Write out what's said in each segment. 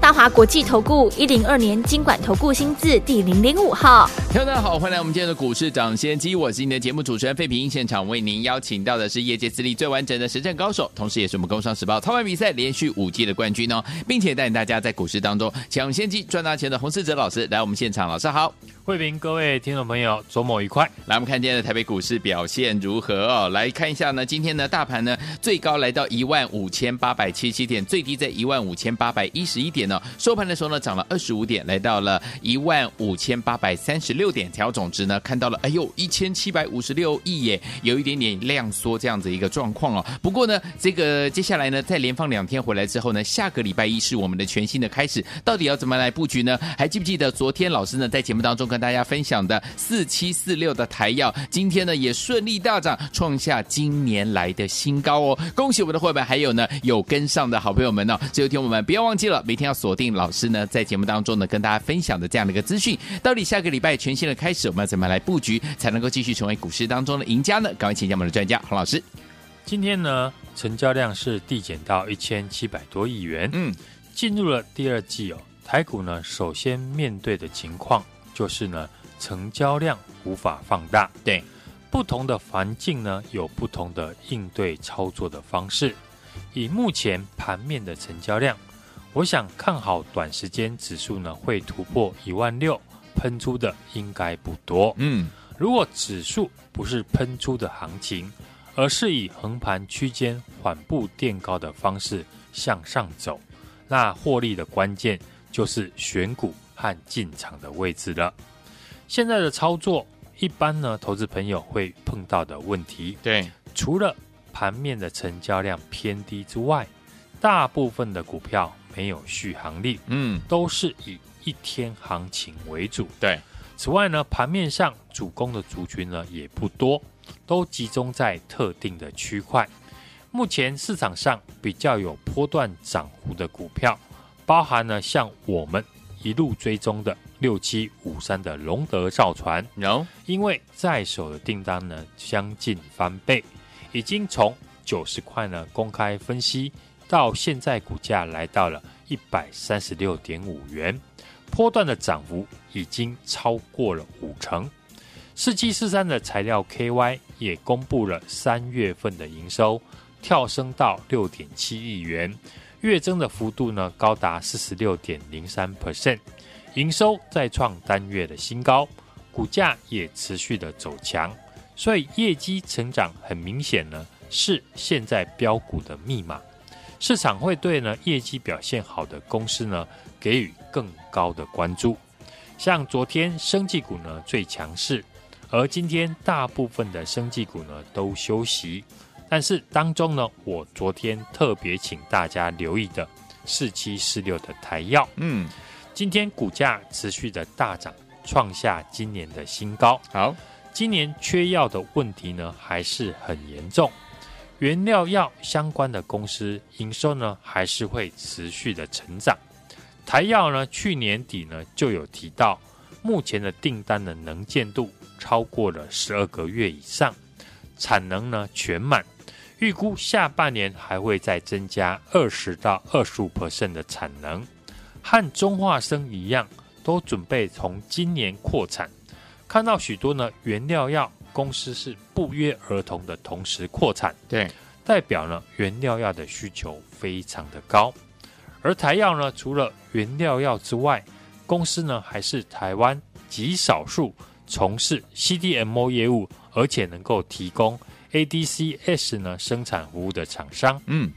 大华国际投顾一零二年金管投顾新字第零零五号，听众大家好，欢迎来我们今天的股市涨先机，我是你的节目主持人费平，现场为您邀请到的是业界资历最完整的实战高手，同时也是我们工商时报操盘比赛连续五季的冠军哦，并且带领大家在股市当中抢先机赚大钱的洪世哲老师来我们现场，老师好。慧平，各位听众朋友，周末愉快。来，我们看今天的台北股市表现如何哦？来看一下呢，今天呢，大盘呢最高来到一万五千八百七十七点，最低在一万五千八百一十一点呢、收盘的时候呢，涨了二十五点，来到了一万五千八百三十六点。调总值呢，看到了，哎呦，一千七百五十六亿耶，有一点点量缩这样子一个状况哦。不过呢，这个接下来呢，在连放两天回来之后呢，下个礼拜一是我们的全新的开始，到底要怎么来布局呢？还记不记得昨天老师呢在节目当中跟大家分享的四七四六的台药，今天呢也顺利大涨，创下今年来的新高哦！恭喜我们的伙伴，还有呢有跟上的好朋友们呢。最后听我们不要忘记了，每天要锁定老师呢在节目当中呢跟大家分享的这样的一个资讯。到底下个礼拜全新的开始，我们要怎么来布局，才能够继续成为股市当中的赢家呢？赶快请教我们的专家洪老师。今天呢成交量是递减到一千七百多亿元，嗯，进入了第二季哦。台股呢首先面对的情况就是呢。成交量无法放大，对不同的环境呢，有不同的应对操作的方式。以目前盘面的成交量，我想看好短时间指数呢会突破一万六，喷出的应该不多。嗯，如果指数不是喷出的行情，而是以横盘区间缓步垫高的方式向上走，那获利的关键就是选股和进场的位置了。现在的操作，一般呢，投资朋友会碰到的问题，对，除了盘面的成交量偏低之外，大部分的股票没有续航力，嗯，都是以一天行情为主，对。此外呢，盘面上主攻的族群呢也不多，都集中在特定的区块。目前市场上比较有波段涨幅的股票，包含了像我们一路追踪的。六七五三的龙德造船，有，因为在手的订单呢将近翻倍，已经从九十块呢公开分析到现在股价来到了一百三十六点五元，波段的涨幅已经超过了五成。四七四三的材料 KY 也公布了三月份的营收，跳升到六点七亿元，月增的幅度呢高达四十六点零三 percent。营收再创单月的新高，股价也持续的走强，所以业绩成长很明显呢，是现在标股的密码。市场会对呢业绩表现好的公司呢给予更高的关注。像昨天生技股呢最强势，而今天大部分的生技股呢都休息，但是当中呢，我昨天特别请大家留意的四七四六的台药，嗯。今天股价持续的大涨，创下今年的新高。好，今年缺药的问题呢还是很严重，原料药相关的公司营收呢还是会持续的成长。台药呢去年底呢就有提到，目前的订单的能见度超过了十二个月以上，产能呢全满，预估下半年还会再增加二十到二十五 percent 的产能。和中化生一样，都准备从今年扩产。看到许多呢原料药公司是不约而同的同时扩产，对，代表呢原料药的需求非常的高。而台药呢，除了原料药之外，公司呢还是台湾极少数从事 CDMO 业务，而且能够提供 ADCS 呢生产服务的厂商。嗯，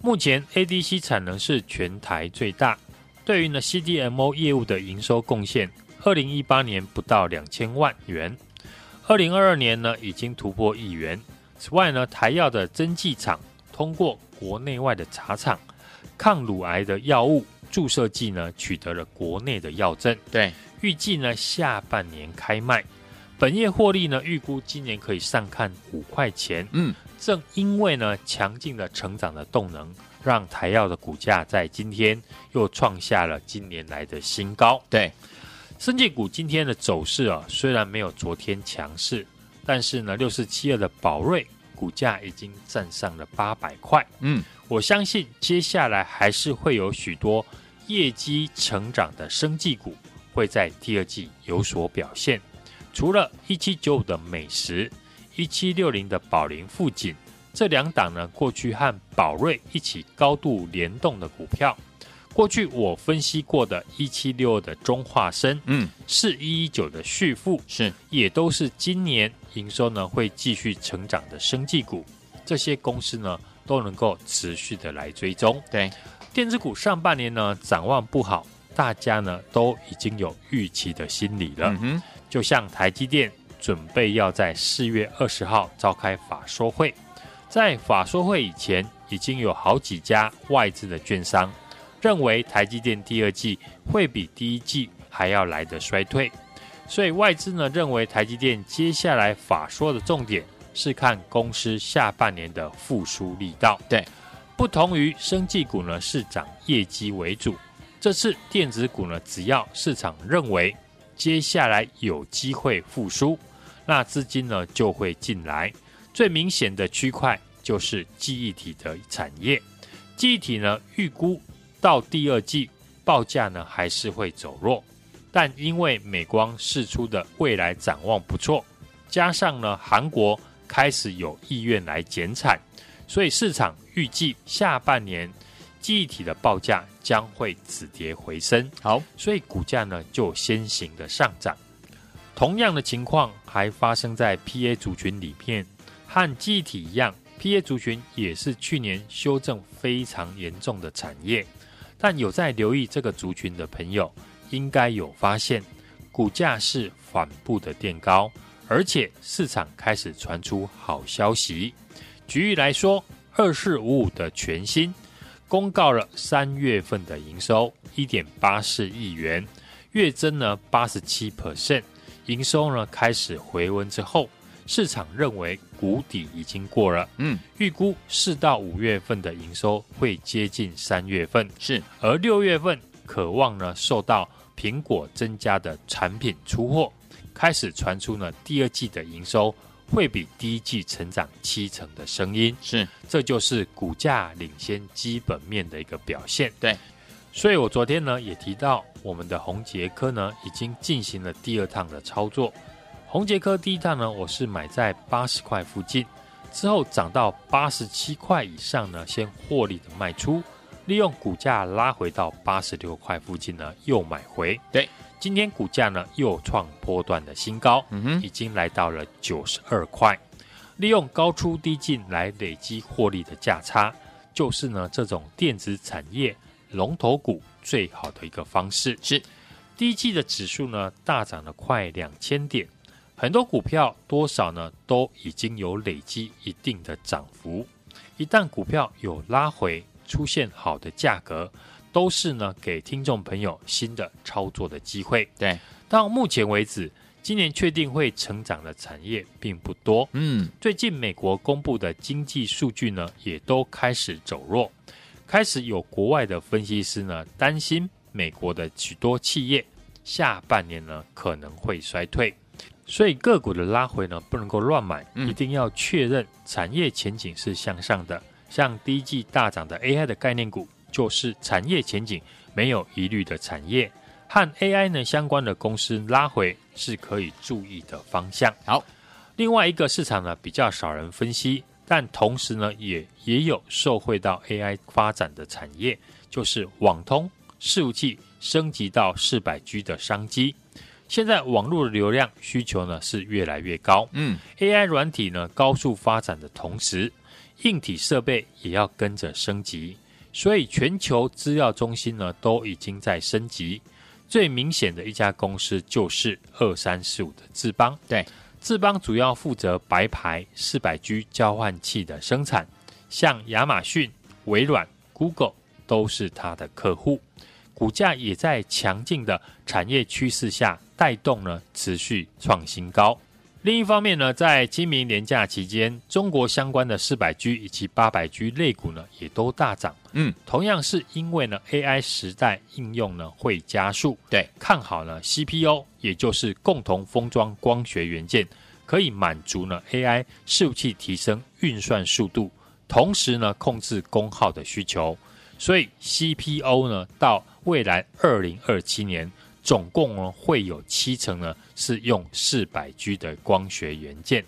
目前 ADC 产能是全台最大。对于呢 CDMO 业务的营收贡献，二零一八年不到两千万元，二零二二年呢已经突破亿元。此外呢，台药的针剂厂通过国内外的茶厂，抗乳癌的药物注射剂呢取得了国内的药证，对，预计呢下半年开卖。本业获利呢预估今年可以上看五块钱，嗯，正因为呢强劲的成长的动能，让台药的股价在今天又创下了今年来的新高。对，生技股今天的走势啊，虽然没有昨天强势，但是呢，六四七二的宝瑞股价已经站上了八百块。嗯，我相信接下来还是会有许多业绩成长的生技股会在第二季有所表现。除了一七九五的美食。一七六零的宝林富锦，这两档呢，过去和宝瑞一起高度联动的股票，过去我分析过的一七六二的中化生，嗯，是一一九的旭富，是。也都是今年营收呢会继续成长的生技股，这些公司呢都能够持续的来追踪。对，电子股上半年呢展望不好，大家呢都已经有预期的心理了，嗯哼，就像台积电。准备要在四月二十号召开法说会，在法说会以前，已经有好几家外资的券商认为台积电第二季会比第一季还要来的衰退，所以外资呢认为台积电接下来法说的重点是看公司下半年的复苏力道。对，不同于生技股呢是涨业绩为主，这次电子股呢只要市场认为。接下来有机会复苏，那资金呢就会进来。最明显的区块就是记忆体的产业。记忆体呢预估到第二季报价呢还是会走弱，但因为美光释出的未来展望不错，加上呢韩国开始有意愿来减产，所以市场预计下半年。记忆体的报价将会止跌回升，好，所以股价呢就先行的上涨。同样的情况还发生在 PA 族群里面，和记忆体一样，PA 族群也是去年修正非常严重的产业。但有在留意这个族群的朋友，应该有发现，股价是缓步的垫高，而且市场开始传出好消息。举例来说，二四五五的全新。公告了三月份的营收一点八四亿元，月增呢八十七 percent，营收呢开始回温之后，市场认为谷底已经过了，嗯，预估四到五月份的营收会接近三月份，是，而六月份渴望呢受到苹果增加的产品出货，开始传出呢第二季的营收。会比第一季成长七成的声音，是，这就是股价领先基本面的一个表现。对，所以我昨天呢也提到，我们的红杰科呢已经进行了第二趟的操作。宏捷科第一趟呢，我是买在八十块附近，之后涨到八十七块以上呢，先获利的卖出，利用股价拉回到八十六块附近呢，又买回。对。今天股价呢又创波段的新高，嗯哼，已经来到了九十二块。利用高出低进来累积获利的价差，就是呢这种电子产业龙头股最好的一个方式。是，第一季的指数呢大涨了快两千点，很多股票多少呢都已经有累积一定的涨幅。一旦股票有拉回，出现好的价格。都是呢，给听众朋友新的操作的机会。对，到目前为止，今年确定会成长的产业并不多。嗯，最近美国公布的经济数据呢，也都开始走弱，开始有国外的分析师呢担心美国的许多企业下半年呢可能会衰退，所以个股的拉回呢不能够乱买，嗯、一定要确认产业前景是向上的。像第一季大涨的 AI 的概念股。就是产业前景没有疑虑的产业，和 AI 呢相关的公司拉回是可以注意的方向。好，另外一个市场呢比较少人分析，但同时呢也也有受惠到 AI 发展的产业，就是网通伺服器升级到四百 G 的商机。现在网络的流量需求呢是越来越高，嗯，AI 软体呢高速发展的同时，硬体设备也要跟着升级。所以全球资料中心呢都已经在升级，最明显的一家公司就是二三四五的智邦。对，智邦主要负责白牌四百 G 交换器的生产，像亚马逊、微软、Google 都是它的客户。股价也在强劲的产业趋势下带动呢，持续创新高。另一方面呢，在清明年假期间，中国相关的四百 G 以及八百 G 类股呢，也都大涨。嗯，同样是因为呢，AI 时代应用呢会加速，对，看好呢 CPO，也就是共同封装光学元件，可以满足呢 AI 伺服器提升运算速度，同时呢控制功耗的需求。所以 CPO 呢，到未来二零二七年。总共呢会有七成呢是用四百 G 的光学元件，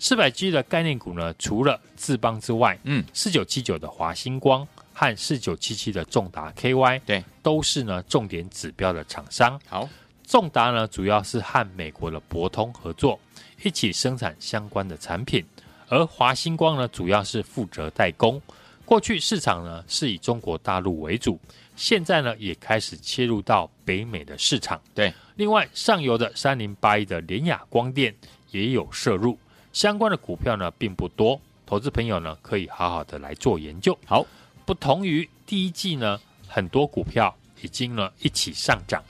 四百 G 的概念股呢，除了智邦之外，嗯，四九七九的华星光和四九七七的重达 KY，对，都是呢重点指标的厂商。好，重达呢主要是和美国的博通合作，一起生产相关的产品，而华星光呢主要是负责代工。过去市场呢是以中国大陆为主。现在呢，也开始切入到北美的市场。对，另外上游的三零八一的联雅光电也有涉入，相关的股票呢并不多，投资朋友呢可以好好的来做研究。好，不同于第一季呢，很多股票已经呢一起上涨，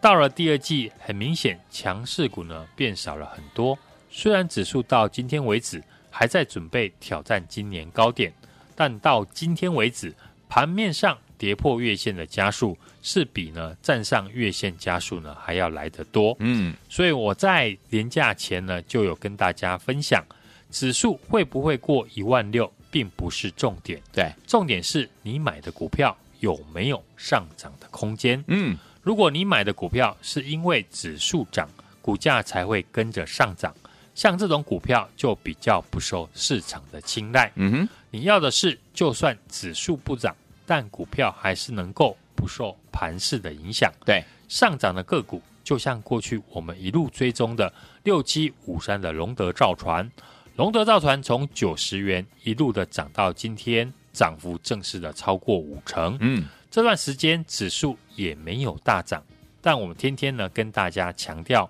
到了第二季，很明显强势股呢变少了很多。虽然指数到今天为止还在准备挑战今年高点，但到今天为止，盘面上。跌破月线的加速是比呢站上月线加速呢还要来得多，嗯，所以我在年假前呢就有跟大家分享，指数会不会过一万六，并不是重点，对，重点是你买的股票有没有上涨的空间，嗯，如果你买的股票是因为指数涨，股价才会跟着上涨，像这种股票就比较不受市场的青睐，嗯哼，你要的是就算指数不涨。但股票还是能够不受盘势的影响，对上涨的个股，就像过去我们一路追踪的六七五三的龙德造船，龙德造船从九十元一路的涨到今天，涨幅正式的超过五成。嗯，这段时间指数也没有大涨，但我们天天呢跟大家强调。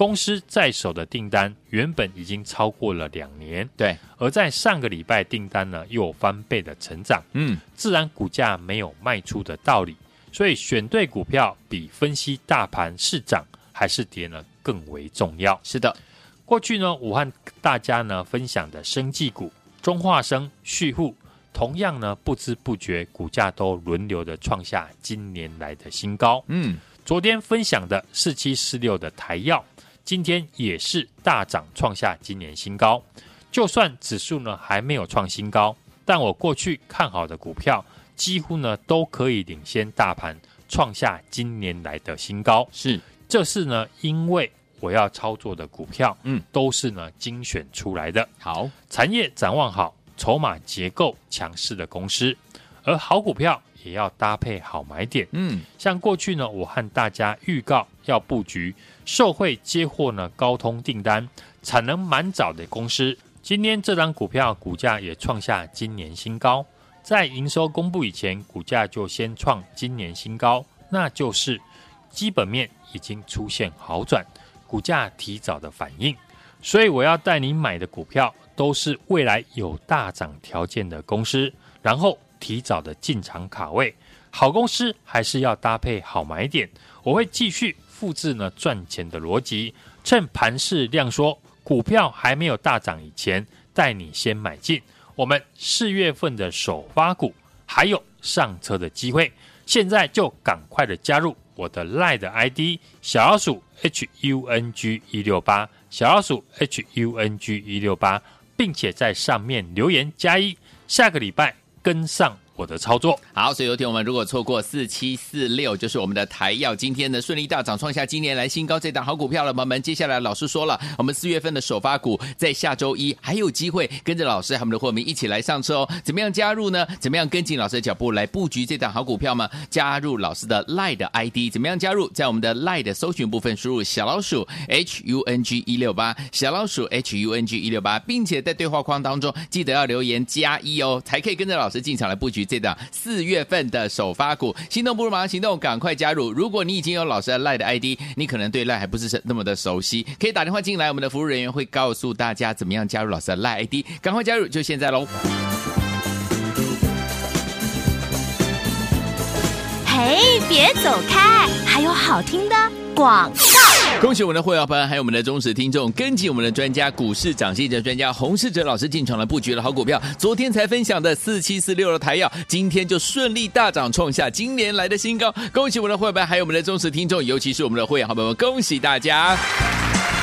公司在手的订单原本已经超过了两年，对，而在上个礼拜订单呢又有翻倍的成长，嗯，自然股价没有卖出的道理，所以选对股票比分析大盘是涨还是跌呢更为重要。是的，过去呢，我和大家呢分享的生技股中化生、旭富，同样呢不知不觉股价都轮流的创下今年来的新高。嗯，昨天分享的四七四六的台药。今天也是大涨，创下今年新高。就算指数呢还没有创新高，但我过去看好的股票，几乎呢都可以领先大盘，创下今年来的新高。是，这是呢因为我要操作的股票，嗯，都是呢精选出来的。好，产业展望好，筹码结构强势的公司，而好股票也要搭配好买点。嗯，像过去呢，我和大家预告要布局。受惠接货呢高通订单，产能满早的公司，今天这张股票股价也创下今年新高。在营收公布以前，股价就先创今年新高，那就是基本面已经出现好转，股价提早的反应。所以我要带你买的股票都是未来有大涨条件的公司，然后提早的进场卡位。好公司还是要搭配好买点，我会继续。复制呢赚钱的逻辑，趁盘势量缩，股票还没有大涨以前，带你先买进。我们四月份的首发股还有上车的机会，现在就赶快的加入我的 LINE 的 ID 小老鼠 H U N G 一六八小老鼠 H U N G 一六八，并且在上面留言加一，下个礼拜跟上。我的操作好，所以有天我们如果错过四七四六，就是我们的台药，今天呢顺利大涨，创下今年来新高，这档好股票了，朋友们。接下来老师说了，我们四月份的首发股在下周一还有机会跟着老师和我们的伙伴一起来上车哦。怎么样加入呢？怎么样跟紧老师的脚步来布局这档好股票吗？加入老师的 Lie 的 ID，怎么样加入？在我们的 Lie 的搜寻部分输入小老鼠 H U N G 一六八，小老鼠 H U N G 一六八，并且在对话框当中记得要留言加一哦，才可以跟着老师进场来布局。这档四月份的首发股，心动不如马上行动，赶快加入！如果你已经有老师的赖的 ID，你可能对 LINE 还不是那么的熟悉，可以打电话进来，我们的服务人员会告诉大家怎么样加入老师的 LINE ID，赶快加入，就现在喽！嘿，别走开，还有好听的。广告。恭喜我们的会员朋友，还有我们的忠实听众，跟紧我们的专家股市涨势的专家洪世哲老师进场了布局了好股票。昨天才分享的四七四六的台药，今天就顺利大涨，创下今年来的新高。恭喜我们的会员，还有我们的忠实听众，尤其是我们的会员好朋友们，恭喜大家！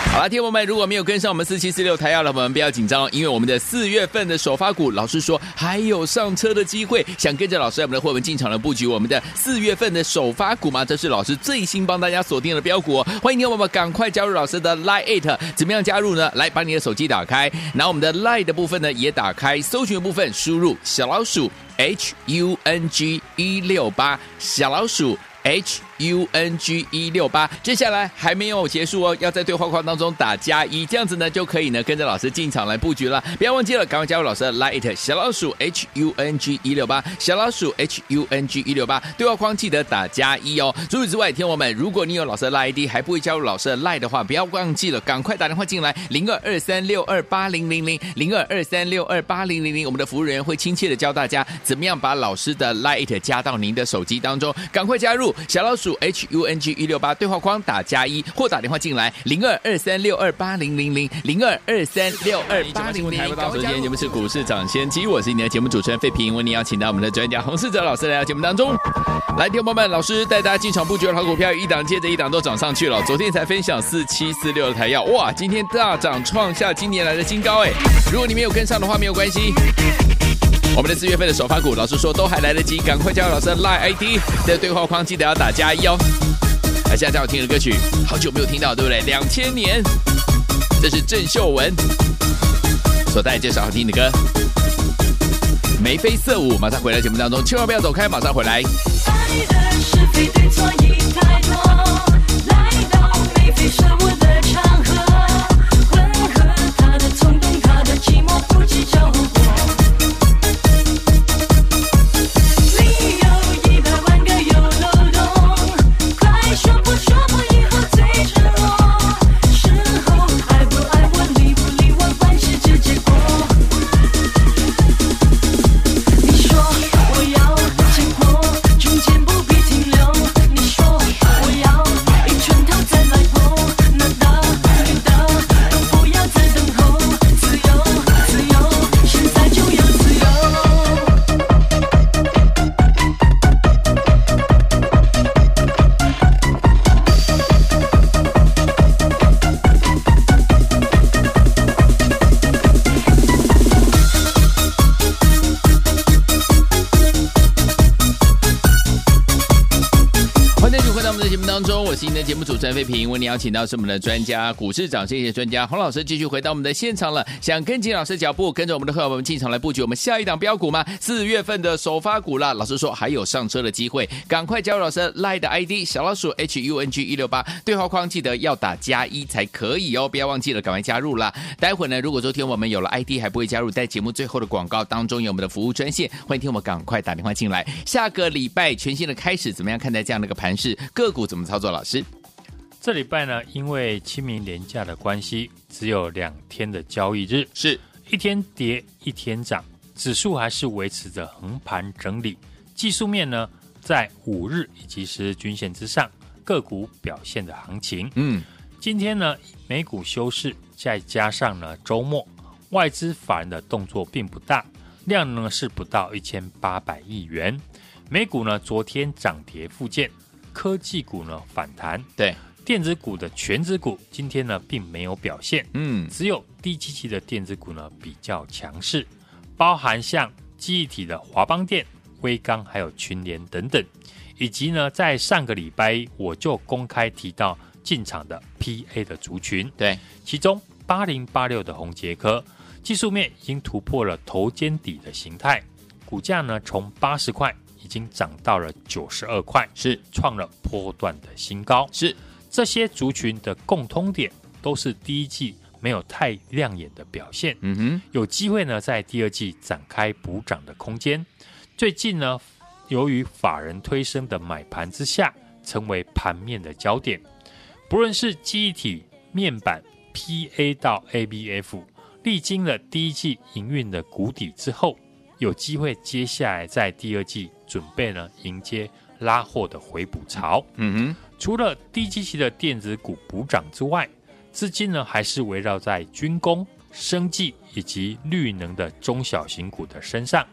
好了，听众们，如果没有跟上我们四七四六台耀的朋友们，不要紧张，因为我们的四月份的首发股，老师说还有上车的机会。想跟着老师我们的会员进场的布局我们的四月份的首发股吗？这是老师最新帮大家锁定的标股哦。欢迎听众们赶快加入老师的 Line Eight，怎么样加入呢？来，把你的手机打开，然后我们的 Line 的部分呢也打开，搜寻的部分输入小老鼠 H U N G 一六八，小老鼠 H。U N G 一六八，接下来还没有结束哦，要在对话框当中打加一，这样子呢就可以呢跟着老师进场来布局了。不要忘记了，赶快加入老师的 Light 小老鼠 H U N G 一六八，小老鼠 H U N G 一六八，对话框记得打加一哦。除此之外，听我们，如果你有老师的 Light ID 还不会加入老师的 Light 的话，不要忘记了，赶快打电话进来。零二二三六二八零零零零二二三六二八零零零，我们的服务人员会亲切的教大家怎么样把老师的 Light 加到您的手机当中，赶快加入小老鼠 H U N G。一六八对话框打加一或打电话进来零二二三六二八零零零零二二三六二八零零零。首先节目是股市涨先机，我是你的节目主持人费平，为你邀请到我们的专家洪世哲老师来到节目当中。来，听众朋友们，老师带大家进场布局的好股票，一档接着一档都涨上去了。昨天才分享四七四六的台药，哇，今天大涨创下今年来的新高哎！如果你没有跟上的话，没有关系，我们的四月份的首发股，老师说都还来得及，赶快加入老师的 Line ID，在对话框记得要打加一哦。来，现在最好听的歌曲，好久没有听到，对不对？两千年，这是郑秀文所带来介绍好听的歌，《眉飞色舞》。马上回来节目当中，千万不要走开，马上回来。爱的是非对错已太多，来到眉飞色舞的场邀请到是我们的专家股市涨跌专家洪老师，继续回到我们的现场了。想跟紧老师脚步，跟着我们的会员们进场来布局我们下一档标股吗？四月份的首发股啦。老师说还有上车的机会，赶快加入老师 LINE 的 ID 小老鼠 H U N G 一六八，对话框记得要打加一才可以哦，不要忘记了，赶快加入啦。待会呢，如果昨天我们有了 ID 还不会加入，在节目最后的广告当中有我们的服务专线，欢迎听我们赶快打电话进来。下个礼拜全新的开始，怎么样看待这样的一个盘势？个股怎么操作？老师？这礼拜呢，因为清明连假的关系，只有两天的交易日，是一天跌一天涨，指数还是维持着横盘整理。技术面呢，在五日以及十日均线之上，个股表现的行情。嗯，今天呢，美股休市，再加上呢周末，外资法人的动作并不大，量呢是不到一千八百亿元。美股呢昨天涨跌互见，科技股呢反弹。对。电子股的全指股今天呢并没有表现，嗯，只有低基期的电子股呢比较强势，包含像记忆体的华邦电、威刚还有群联等等，以及呢在上个礼拜我就公开提到进场的 PA 的族群，对，其中八零八六的红杰科技术面已经突破了头肩底的形态，股价呢从八十块已经涨到了九十二块，是。创了波段的新高，是。这些族群的共通点都是第一季没有太亮眼的表现，嗯哼，有机会呢在第二季展开补涨的空间。最近呢，由于法人推升的买盘之下，成为盘面的焦点。不论是记忆体、面板、PA 到 ABF，历经了第一季营运的谷底之后，有机会接下来在第二季准备呢迎接拉货的回补潮。嗯哼。除了低基期的电子股补涨之外，资金呢还是围绕在军工、生技以及绿能的中小型股的身上。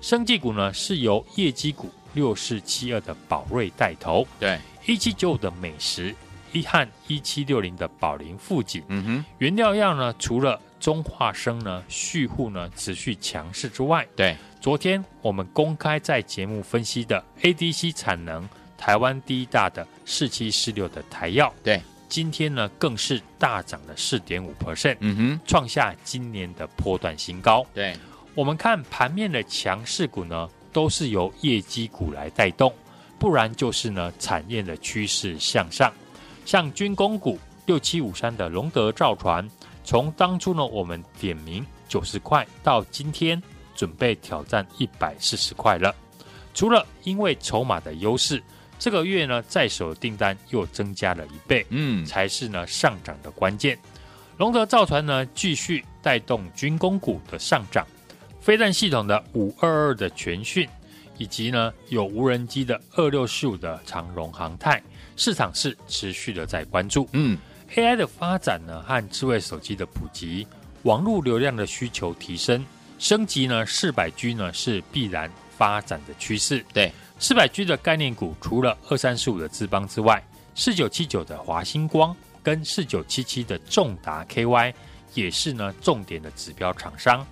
生技股呢是由业绩股六四七二的宝瑞带头，对，一七九五的美食，一汉一七六零的宝林富锦，嗯哼，原料药呢除了中化生呢续护呢持续强势之外，对，昨天我们公开在节目分析的 ADC 产能台湾第一大的四七四六的台药，对，今天呢更是大涨了四点五 percent，嗯哼，创下今年的波段新高。对，我们看盘面的强势股呢，都是由业绩股来带动，不然就是呢产业的趋势向上。像军工股六七五三的龙德造船，从当初呢我们点名九十块到今天准备挑战一百四十块了。除了因为筹码的优势，这个月呢在手订单又增加了一倍，嗯，才是呢上涨的关键。龙德造船呢继续带动军工股的上涨，飞弹系统的五二二的全讯，以及呢有无人机的二六四五的长荣航太。市场是持续的在关注，嗯，AI 的发展呢和智慧手机的普及，网络流量的需求提升，升级呢四百 G 呢是必然发展的趋势。对，四百 G 的概念股除了二三四五的智邦之外，四九七九的华星光跟四九七七的重达 KY 也是呢重点的指标厂商。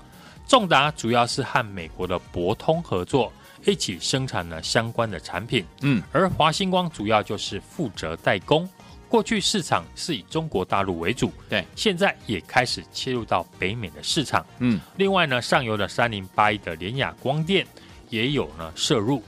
重达主要是和美国的博通合作。一起生产了相关的产品，嗯，而华星光主要就是负责代工。过去市场是以中国大陆为主，对，现在也开始切入到北美的市场，嗯。另外呢，上游的三零八一的联雅光电也有呢摄入，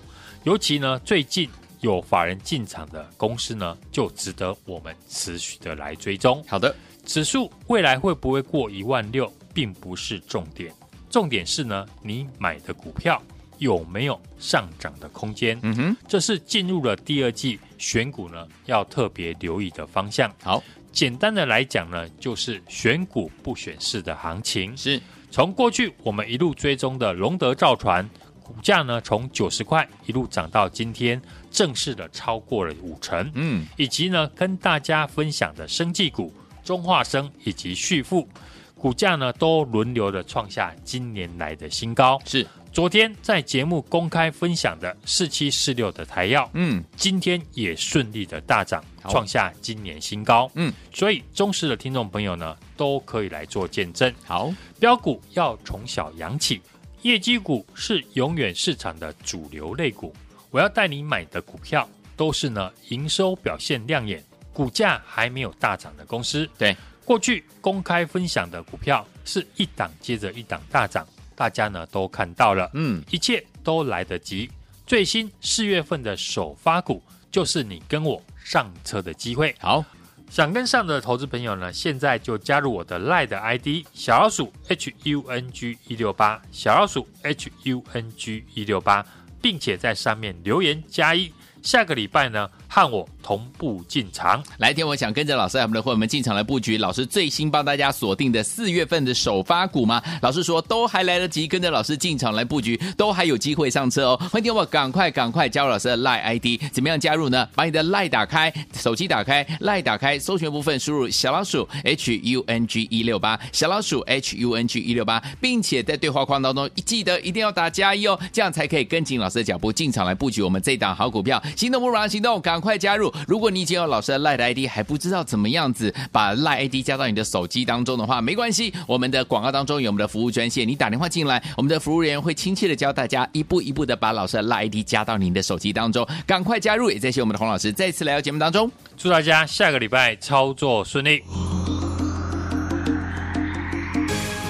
尤其呢最近有法人进场的公司呢，就值得我们持续的来追踪。好的，指数未来会不会过一万六，并不是重点，重点是呢你买的股票。有没有上涨的空间？嗯哼，这是进入了第二季选股呢，要特别留意的方向。好，简单的来讲呢，就是选股不选市的行情。是从过去我们一路追踪的龙德造船股价呢，从九十块一路涨到今天，正式的超过了五成。嗯，以及呢，跟大家分享的生技股中化生以及旭富股价呢，都轮流的创下今年来的新高。是。昨天在节目公开分享的四七四六的台药，嗯，今天也顺利的大涨，创下今年新高，嗯，所以忠实的听众朋友呢，都可以来做见证。好，标股要从小养起，业绩股是永远市场的主流类股。我要带你买的股票，都是呢营收表现亮眼，股价还没有大涨的公司。对，过去公开分享的股票，是一档接着一档大涨。大家呢都看到了，嗯，一切都来得及。最新四月份的首发股，就是你跟我上车的机会。好，想跟上的投资朋友呢，现在就加入我的 LINE 的 ID 小老鼠 H U N G 一六八，小老鼠 H U N G 一六八，并且在上面留言加一。下个礼拜呢，和我同步进场。来天，我想跟着老师我们的伙伴们进场来布局。老师最新帮大家锁定的四月份的首发股吗？老师说都还来得及，跟着老师进场来布局，都还有机会上车哦。欢迎我赶快赶快加入老师的 lie id 怎么样加入呢？把你的 lie 打开，手机打开 lie 打开，搜寻部分输入小老鼠 H U N G 一六八，小老鼠 H U N G 一六八，并且在对话框当中记得一定要打加一哦，这样才可以跟紧老师的脚步进场来布局我们这档好股票。心动不如行动，赶快加入！如果你已经有老师的 LINE ID，还不知道怎么样子把 LINE ID 加到你的手机当中的话，没关系，我们的广告当中有我们的服务专线，你打电话进来，我们的服务人员会亲切的教大家一步一步的把老师的 LINE ID 加到您的手机当中，赶快加入！也谢谢我们的洪老师再次来到节目当中，祝大家下个礼拜操作顺利。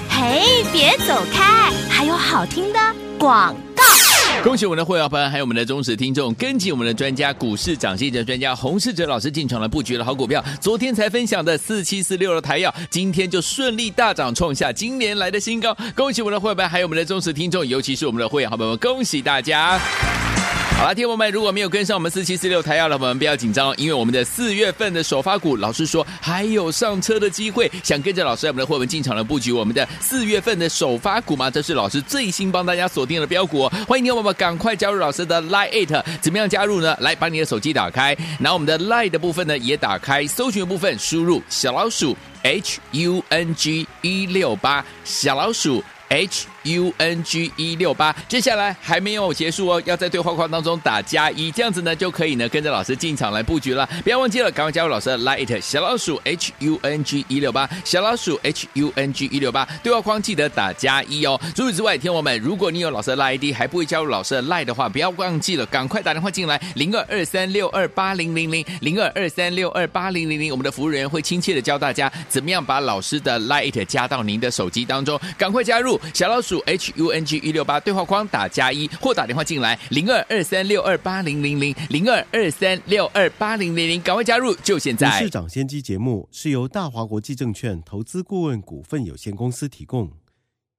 嘿，别走开，还有好听的广。恭喜我们的会员朋友，还有我们的忠实听众，跟紧我们的专家股市涨跌的专家洪世哲老师进场了布局了好股票。昨天才分享的四七四六的台药，今天就顺利大涨，创下今年来的新高。恭喜我们的会员，还有我们的忠实听众，尤其是我们的会员好朋友们，恭喜大家！好了，听众们，如果没有跟上我们四七四六台要的，我们不要紧张，因为我们的四月份的首发股，老师说还有上车的机会，想跟着老师我们的会员进场来布局我们的四月份的首发股吗？这是老师最新帮大家锁定的标股，欢迎听众们赶快加入老师的 Line It，怎么样加入呢？来，把你的手机打开，然后我们的 Line 的部分呢也打开，搜寻的部分输入小老鼠 H U N G 一六八，小老鼠 H。U N G 一六八，接下来还没有结束哦，要在对话框当中打加一，这样子呢就可以呢跟着老师进场来布局了。不要忘记了，赶快加入老师的 Light 小老鼠 H U N G 一六八，小老鼠 H U N G 一六八，对话框记得打加一哦。除此之外，听我们，如果你有老师的 Light ID 还不会加入老师的 Light 的话，不要忘记了，赶快打电话进来。零二二三六二八零零零。零二二三六二八零零零，我们的服务人员会亲切的教大家怎么样把老师的 Light 加到您的手机当中，赶快加入小老鼠 H U N G。一六八对话框打加一，或打电话进来零二二三六二八零零零零二二三六二八零零零，赶快加入，就现在！市长先机节目是由大华国际证券投资顾问股份有限公司提供，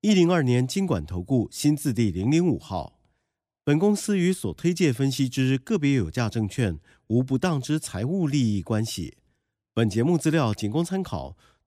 一零二年经管投顾新字第零零五号。本公司与所推介分析之个别有价证券无不当之财务利益关系。本节目资料仅供参考，